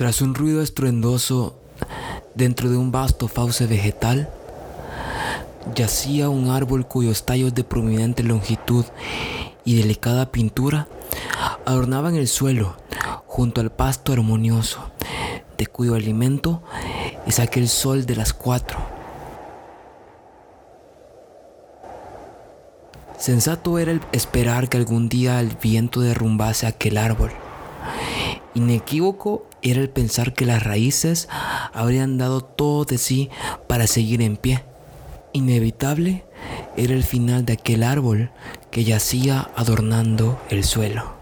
Tras un ruido estruendoso dentro de un vasto fauce vegetal, yacía un árbol cuyos tallos de prominente longitud y delicada pintura adornaban el suelo junto al pasto armonioso, de cuyo alimento es aquel sol de las cuatro. Sensato era el esperar que algún día el viento derrumbase aquel árbol. Inequívoco era el pensar que las raíces habrían dado todo de sí para seguir en pie. Inevitable era el final de aquel árbol que yacía adornando el suelo.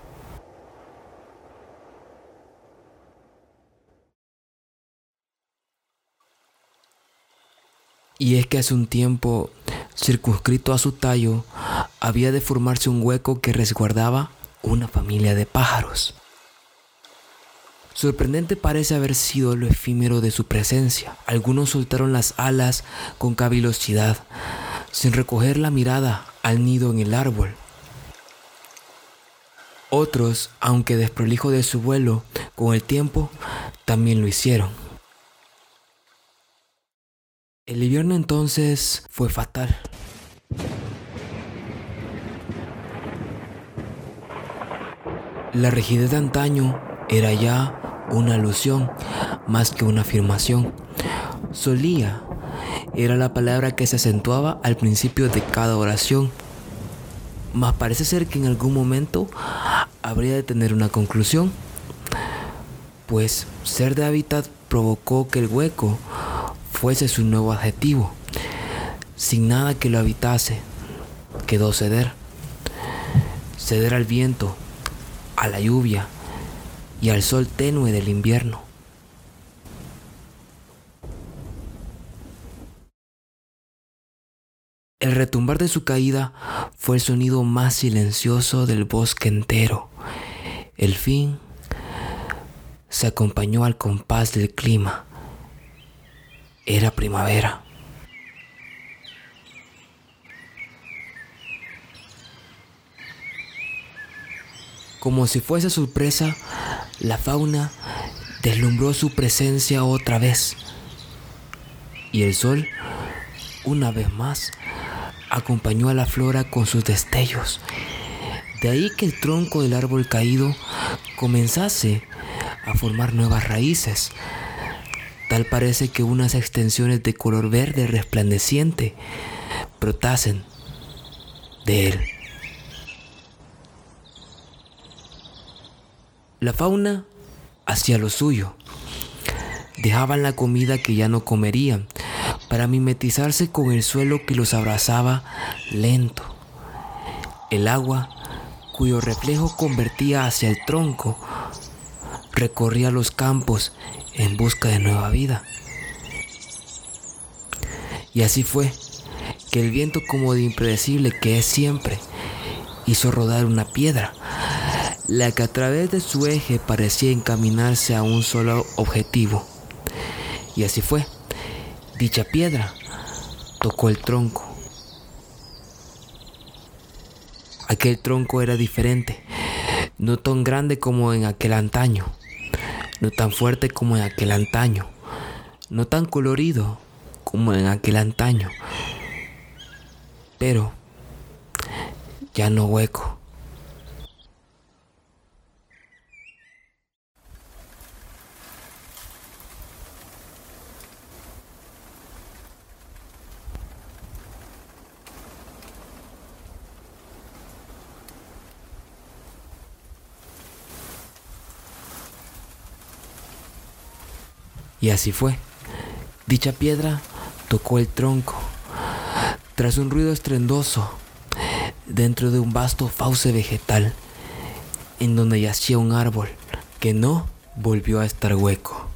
Y es que hace un tiempo, circunscrito a su tallo, había de formarse un hueco que resguardaba una familia de pájaros. Sorprendente parece haber sido lo efímero de su presencia. Algunos soltaron las alas con cavilosidad, sin recoger la mirada al nido en el árbol. Otros, aunque desprolijo de su vuelo, con el tiempo también lo hicieron. El invierno entonces fue fatal. La rigidez de antaño era ya una alusión más que una afirmación. Solía era la palabra que se acentuaba al principio de cada oración. Mas parece ser que en algún momento habría de tener una conclusión, pues ser de hábitat provocó que el hueco fuese su nuevo adjetivo. Sin nada que lo habitase, quedó ceder. Ceder al viento, a la lluvia, y al sol tenue del invierno. El retumbar de su caída fue el sonido más silencioso del bosque entero. El fin se acompañó al compás del clima. Era primavera. Como si fuese sorpresa, la fauna deslumbró su presencia otra vez y el sol, una vez más, acompañó a la flora con sus destellos. De ahí que el tronco del árbol caído comenzase a formar nuevas raíces. Tal parece que unas extensiones de color verde resplandeciente brotasen de él. La fauna hacía lo suyo. Dejaban la comida que ya no comerían para mimetizarse con el suelo que los abrazaba lento. El agua, cuyo reflejo convertía hacia el tronco, recorría los campos en busca de nueva vida. Y así fue que el viento como de impredecible que es siempre, hizo rodar una piedra la que a través de su eje parecía encaminarse a un solo objetivo. Y así fue. Dicha piedra tocó el tronco. Aquel tronco era diferente, no tan grande como en aquel antaño, no tan fuerte como en aquel antaño, no tan colorido como en aquel antaño, pero ya no hueco. Y así fue. Dicha piedra tocó el tronco. Tras un ruido estrendoso, dentro de un vasto fauce vegetal, en donde yacía un árbol que no volvió a estar hueco.